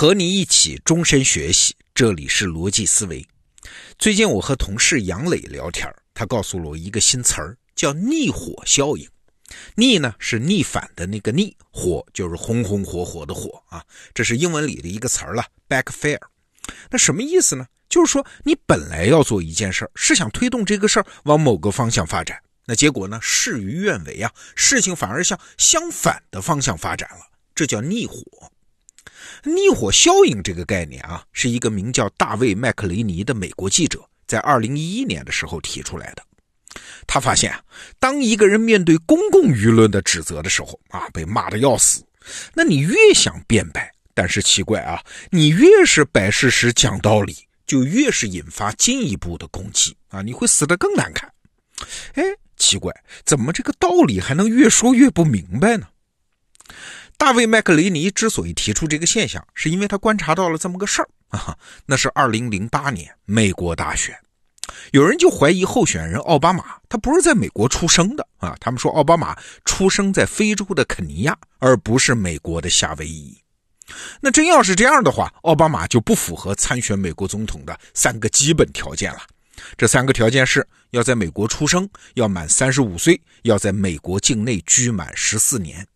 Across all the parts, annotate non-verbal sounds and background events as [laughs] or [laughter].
和你一起终身学习，这里是逻辑思维。最近我和同事杨磊聊天，他告诉了我一个新词儿，叫逆火效应。逆呢是逆反的那个逆，火就是红红火火的火啊，这是英文里的一个词儿了，backfire。那什么意思呢？就是说你本来要做一件事儿，是想推动这个事儿往某个方向发展，那结果呢事与愿违啊，事情反而向相反的方向发展了，这叫逆火。逆火效应这个概念啊，是一个名叫大卫·麦克雷尼的美国记者在2011年的时候提出来的。他发现啊，当一个人面对公共舆论的指责的时候啊，被骂的要死，那你越想辩白，但是奇怪啊，你越是摆事实、讲道理，就越是引发进一步的攻击啊，你会死得更难看。哎，奇怪，怎么这个道理还能越说越不明白呢？大卫·麦克雷尼之所以提出这个现象，是因为他观察到了这么个事儿 [laughs] 啊，那是2008年美国大选，有人就怀疑候选人奥巴马他不是在美国出生的啊，他们说奥巴马出生在非洲的肯尼亚，而不是美国的夏威夷。那真要是这样的话，奥巴马就不符合参选美国总统的三个基本条件了。这三个条件是要在美国出生，要满三十五岁，要在美国境内居满十四年。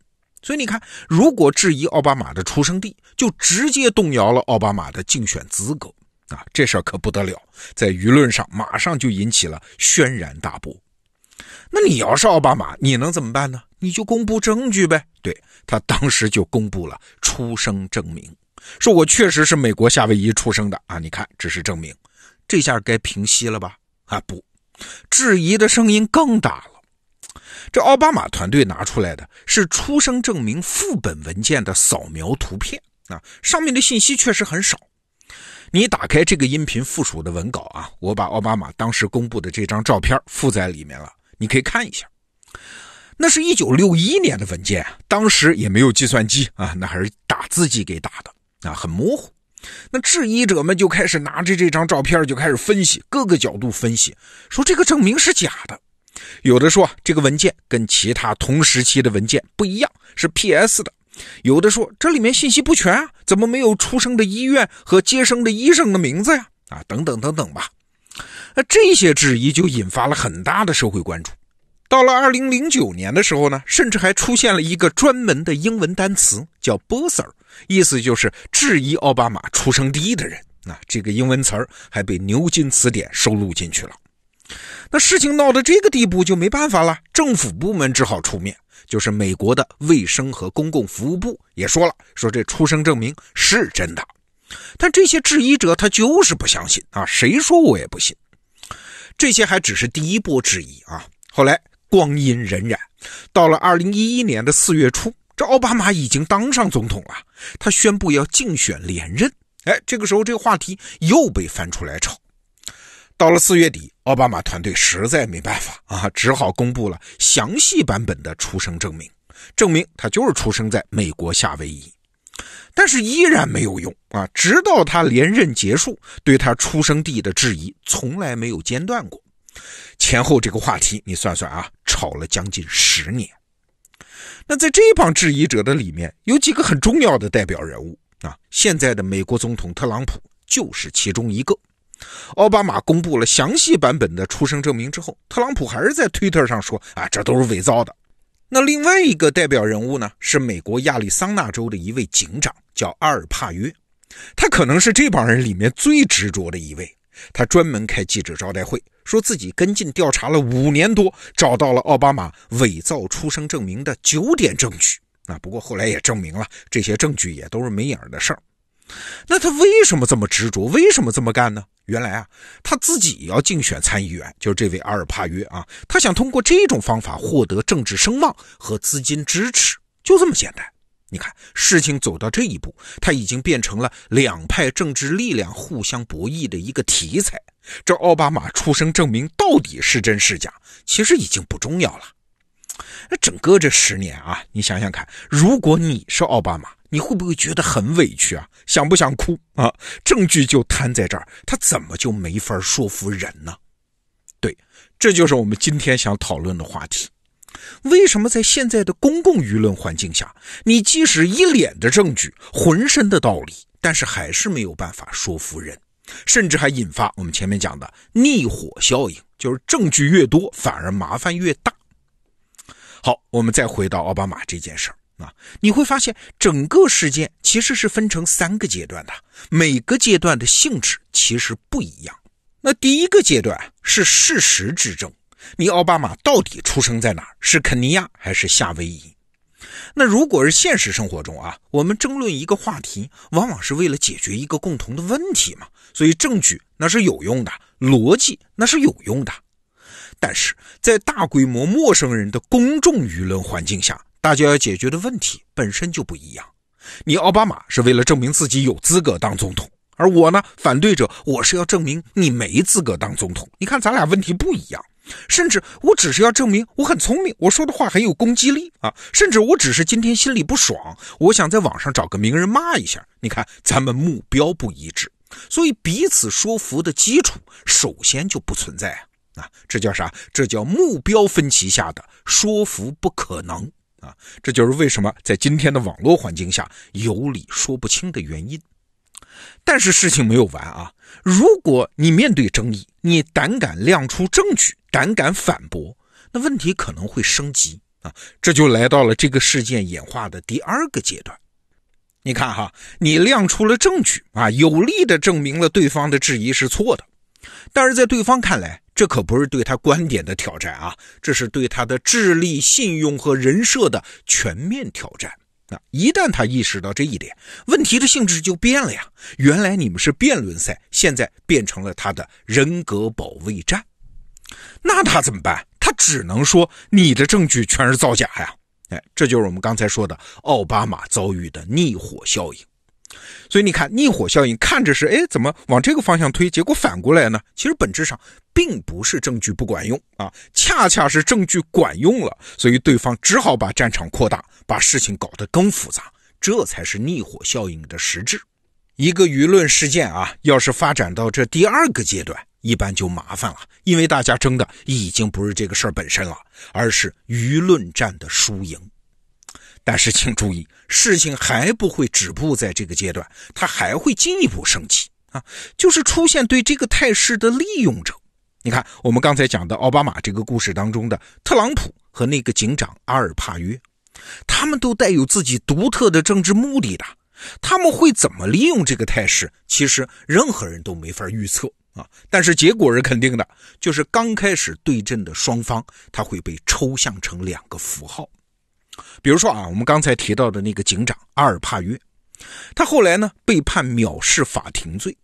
所以你看，如果质疑奥巴马的出生地，就直接动摇了奥巴马的竞选资格啊！这事儿可不得了，在舆论上马上就引起了轩然大波。那你要是奥巴马，你能怎么办呢？你就公布证据呗。对他当时就公布了出生证明，说我确实是美国夏威夷出生的啊！你看，这是证明，这下该平息了吧？啊，不，质疑的声音更大了。这奥巴马团队拿出来的是出生证明副本文件的扫描图片啊，上面的信息确实很少。你打开这个音频附属的文稿啊，我把奥巴马当时公布的这张照片附在里面了，你可以看一下。那是一九六一年的文件，当时也没有计算机啊，那还是打字机给打的啊，很模糊。那质疑者们就开始拿着这张照片就开始分析，各个角度分析，说这个证明是假的。有的说这个文件跟其他同时期的文件不一样，是 PS 的；有的说这里面信息不全啊，怎么没有出生的医院和接生的医生的名字呀？啊，等等等等吧。那这些质疑就引发了很大的社会关注。到了2009年的时候呢，甚至还出现了一个专门的英文单词叫 “Bosser”，意思就是质疑奥巴马出生地的人。那这个英文词儿还被牛津词典收录进去了。那事情闹到这个地步就没办法了，政府部门只好出面，就是美国的卫生和公共服务部也说了，说这出生证明是真的，但这些质疑者他就是不相信啊，谁说我也不信。这些还只是第一波质疑啊，后来光阴荏苒，到了二零一一年的四月初，这奥巴马已经当上总统了，他宣布要竞选连任，哎，这个时候这个话题又被翻出来炒。到了四月底，奥巴马团队实在没办法啊，只好公布了详细版本的出生证明，证明他就是出生在美国夏威夷。但是依然没有用啊，直到他连任结束，对他出生地的质疑从来没有间断过。前后这个话题，你算算啊，吵了将近十年。那在这帮质疑者的里面，有几个很重要的代表人物啊，现在的美国总统特朗普就是其中一个。奥巴马公布了详细版本的出生证明之后，特朗普还是在推特上说：“啊，这都是伪造的。”那另外一个代表人物呢，是美国亚利桑那州的一位警长，叫阿尔帕约。他可能是这帮人里面最执着的一位。他专门开记者招待会，说自己跟进调查了五年多，找到了奥巴马伪造出生证明的九点证据。啊，不过后来也证明了，这些证据也都是没影儿的事儿。那他为什么这么执着？为什么这么干呢？原来啊，他自己要竞选参议员，就是这位阿尔帕约啊，他想通过这种方法获得政治声望和资金支持，就这么简单。你看，事情走到这一步，他已经变成了两派政治力量互相博弈的一个题材。这奥巴马出生证明到底是真是假，其实已经不重要了。那整个这十年啊，你想想看，如果你是奥巴马，你会不会觉得很委屈啊？想不想哭啊？证据就摊在这儿，他怎么就没法说服人呢？对，这就是我们今天想讨论的话题。为什么在现在的公共舆论环境下，你即使一脸的证据、浑身的道理，但是还是没有办法说服人，甚至还引发我们前面讲的逆火效应，就是证据越多，反而麻烦越大。好，我们再回到奥巴马这件事儿啊，你会发现整个事件其实是分成三个阶段的，每个阶段的性质其实不一样。那第一个阶段是事实之争。你奥巴马到底出生在哪？是肯尼亚还是夏威夷？那如果是现实生活中啊，我们争论一个话题，往往是为了解决一个共同的问题嘛。所以证据那是有用的，逻辑那是有用的。但是在大规模陌生人的公众舆论环境下，大家要解决的问题本身就不一样。你奥巴马是为了证明自己有资格当总统，而我呢，反对者我是要证明你没资格当总统。你看咱俩问题不一样。甚至我只是要证明我很聪明，我说的话很有攻击力啊！甚至我只是今天心里不爽，我想在网上找个名人骂一下。你看，咱们目标不一致，所以彼此说服的基础首先就不存在啊！啊，这叫啥？这叫目标分歧下的说服不可能啊！这就是为什么在今天的网络环境下有理说不清的原因。但是事情没有完啊！如果你面对争议，你胆敢亮出证据，胆敢反驳，那问题可能会升级啊！这就来到了这个事件演化的第二个阶段。你看哈，你亮出了证据啊，有力的证明了对方的质疑是错的，但是在对方看来，这可不是对他观点的挑战啊，这是对他的智力、信用和人设的全面挑战。那一旦他意识到这一点，问题的性质就变了呀。原来你们是辩论赛，现在变成了他的人格保卫战。那他怎么办？他只能说你的证据全是造假呀！哎，这就是我们刚才说的奥巴马遭遇的逆火效应。所以你看，逆火效应看着是，哎，怎么往这个方向推？结果反过来呢？其实本质上并不是证据不管用啊，恰恰是证据管用了，所以对方只好把战场扩大，把事情搞得更复杂，这才是逆火效应的实质。一个舆论事件啊，要是发展到这第二个阶段，一般就麻烦了，因为大家争的已经不是这个事儿本身了，而是舆论战的输赢。但是请注意，事情还不会止步在这个阶段，它还会进一步升级啊！就是出现对这个态势的利用者。你看，我们刚才讲的奥巴马这个故事当中的特朗普和那个警长阿尔帕约，他们都带有自己独特的政治目的的。他们会怎么利用这个态势？其实任何人都没法预测啊！但是结果是肯定的，就是刚开始对阵的双方，他会被抽象成两个符号。比如说啊，我们刚才提到的那个警长阿尔帕约，他后来呢被判藐视法庭罪，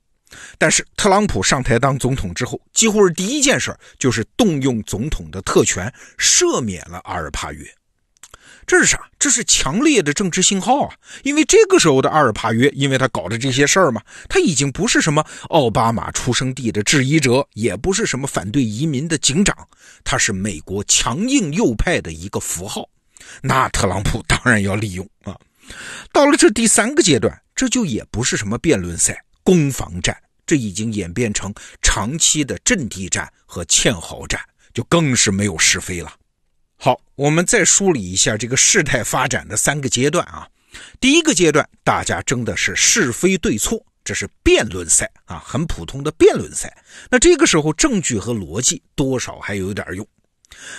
但是特朗普上台当总统之后，几乎是第一件事就是动用总统的特权赦免了阿尔帕约。这是啥？这是强烈的政治信号啊！因为这个时候的阿尔帕约，因为他搞的这些事儿嘛，他已经不是什么奥巴马出生地的质疑者，也不是什么反对移民的警长，他是美国强硬右派的一个符号。那特朗普当然要利用啊！到了这第三个阶段，这就也不是什么辩论赛、攻防战，这已经演变成长期的阵地战和堑壕战，就更是没有是非了。好，我们再梳理一下这个事态发展的三个阶段啊。第一个阶段，大家争的是是非对错，这是辩论赛啊，很普通的辩论赛。那这个时候，证据和逻辑多少还有点用。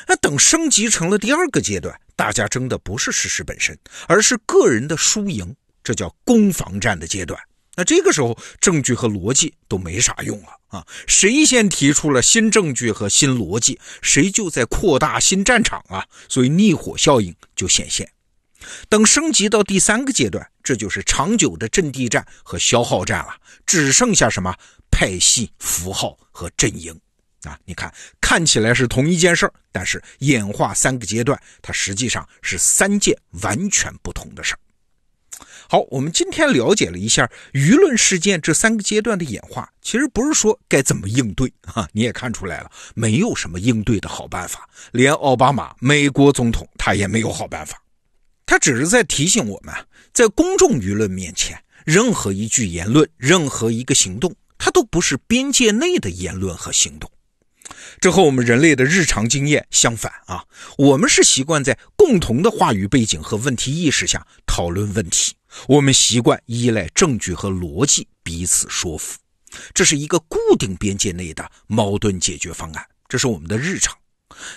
那等升级成了第二个阶段，大家争的不是事实本身，而是个人的输赢，这叫攻防战的阶段。那这个时候，证据和逻辑都没啥用了啊！谁先提出了新证据和新逻辑，谁就在扩大新战场啊！所以逆火效应就显现。等升级到第三个阶段，这就是长久的阵地战和消耗战了，只剩下什么派系、符号和阵营。啊，你看，看起来是同一件事儿，但是演化三个阶段，它实际上是三件完全不同的事儿。好，我们今天了解了一下舆论事件这三个阶段的演化，其实不是说该怎么应对啊，你也看出来了，没有什么应对的好办法，连奥巴马美国总统他也没有好办法，他只是在提醒我们，在公众舆论面前，任何一句言论，任何一个行动，它都不是边界内的言论和行动。这和我们人类的日常经验相反啊！我们是习惯在共同的话语背景和问题意识下讨论问题，我们习惯依赖证据和逻辑彼此说服，这是一个固定边界内的矛盾解决方案，这是我们的日常。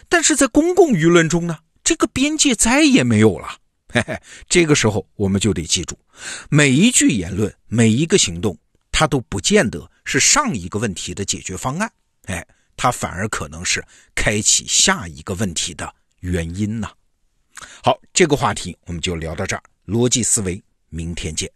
但是在公共舆论中呢，这个边界再也没有了。嘿嘿，这个时候我们就得记住，每一句言论，每一个行动，它都不见得是上一个问题的解决方案。哎。它反而可能是开启下一个问题的原因呢。好，这个话题我们就聊到这儿。逻辑思维，明天见。